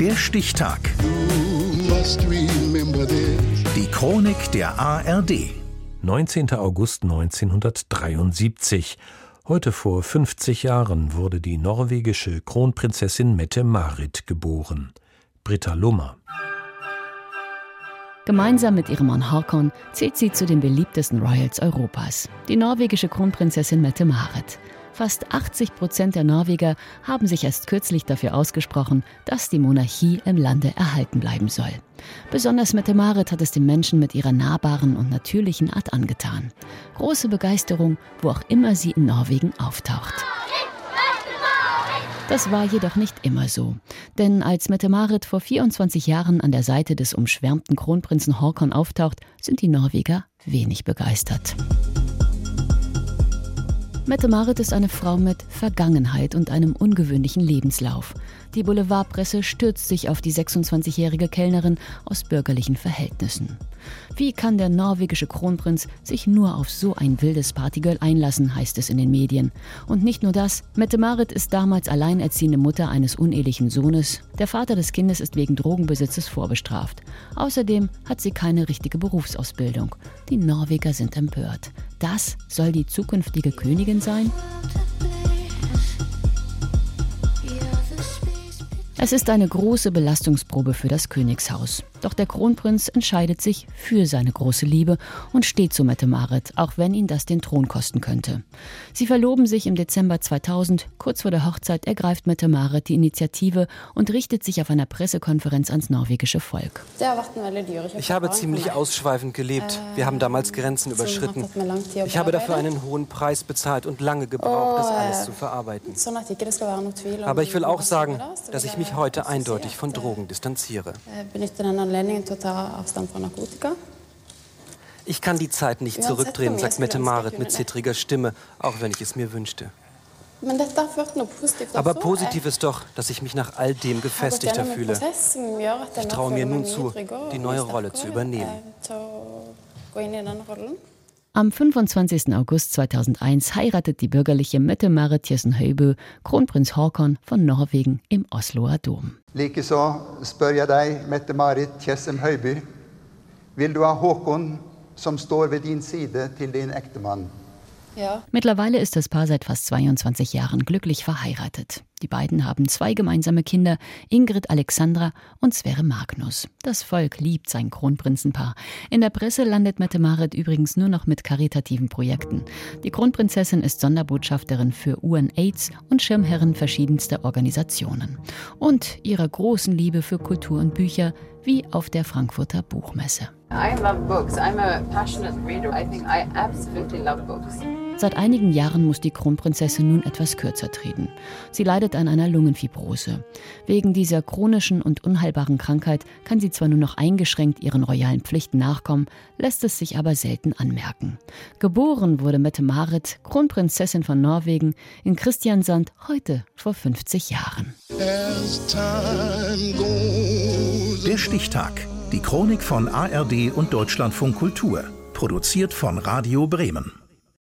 Der Stichtag. Die Chronik der ARD. 19. August 1973. Heute vor 50 Jahren wurde die norwegische Kronprinzessin Mette-Marit geboren. Britta Lummer. Gemeinsam mit ihrem Mann Håkon zählt sie zu den beliebtesten Royals Europas, die norwegische Kronprinzessin Mette-Marit. Fast 80 Prozent der Norweger haben sich erst kürzlich dafür ausgesprochen, dass die Monarchie im Lande erhalten bleiben soll. Besonders Mette-Marit hat es den Menschen mit ihrer nahbaren und natürlichen Art angetan. Große Begeisterung, wo auch immer sie in Norwegen auftaucht. Das war jedoch nicht immer so. Denn als Mette-Marit vor 24 Jahren an der Seite des umschwärmten Kronprinzen Håkon auftaucht, sind die Norweger wenig begeistert. Mette-Marit ist eine Frau mit Vergangenheit und einem ungewöhnlichen Lebenslauf. Die Boulevardpresse stürzt sich auf die 26-jährige Kellnerin aus bürgerlichen Verhältnissen. Wie kann der norwegische Kronprinz sich nur auf so ein wildes Partygirl einlassen, heißt es in den Medien. Und nicht nur das, Mette-Marit ist damals alleinerziehende Mutter eines unehelichen Sohnes. Der Vater des Kindes ist wegen Drogenbesitzes vorbestraft. Außerdem hat sie keine richtige Berufsausbildung. Die Norweger sind empört. Das soll die zukünftige Königin sein? Es ist eine große Belastungsprobe für das Königshaus. Doch der Kronprinz entscheidet sich für seine große Liebe und steht zu Mette Marit, auch wenn ihn das den Thron kosten könnte. Sie verloben sich im Dezember 2000. Kurz vor der Hochzeit ergreift Mette Marit die Initiative und richtet sich auf einer Pressekonferenz ans norwegische Volk. Ich habe ziemlich ausschweifend gelebt. Wir haben damals Grenzen überschritten. Ich habe dafür einen hohen Preis bezahlt und lange gebraucht, das alles zu verarbeiten. Aber ich will auch sagen, dass ich mich heute eindeutig von Drogen distanziere. Fra narkotika. Ich kann die Zeit nicht zurückdrehen, sagt Mette Marit mit zittriger Stimme, auch wenn ich es mir wünschte. Aber positiv ist doch, dass ich mich nach all dem gefestigter fühle. Ich traue mir nun zu, die neue Rolle zu übernehmen. Am 25. August 2001 heiratet die bürgerliche Mette-Marit Tjessen-Høybø Kronprinz Håkon von Norwegen im Osloer Dom. Likeså spør jeg deg, Mette-Marit Tjessem-Høybø, vil du ha Håkon som står ved din side til din ektemann? Ja. Mittlerweile ist das Paar seit fast 22 Jahren glücklich verheiratet. Die beiden haben zwei gemeinsame Kinder, Ingrid Alexandra und Sverre Magnus. Das Volk liebt sein Kronprinzenpaar. In der Presse landet Mette Marit übrigens nur noch mit karitativen Projekten. Die Kronprinzessin ist Sonderbotschafterin für UN-AIDS und Schirmherrin verschiedenster Organisationen. Und ihrer großen Liebe für Kultur und Bücher, wie auf der Frankfurter Buchmesse. I love books. I'm a passionate reader. I think I absolutely love books. Seit einigen Jahren muss die Kronprinzessin nun etwas kürzer treten. Sie leidet an einer Lungenfibrose. Wegen dieser chronischen und unheilbaren Krankheit kann sie zwar nur noch eingeschränkt ihren royalen Pflichten nachkommen, lässt es sich aber selten anmerken. Geboren wurde Mette Marit, Kronprinzessin von Norwegen, in Christiansand heute vor 50 Jahren. Der Stichtag. Die Chronik von ARD und Deutschlandfunk Kultur. Produziert von Radio Bremen.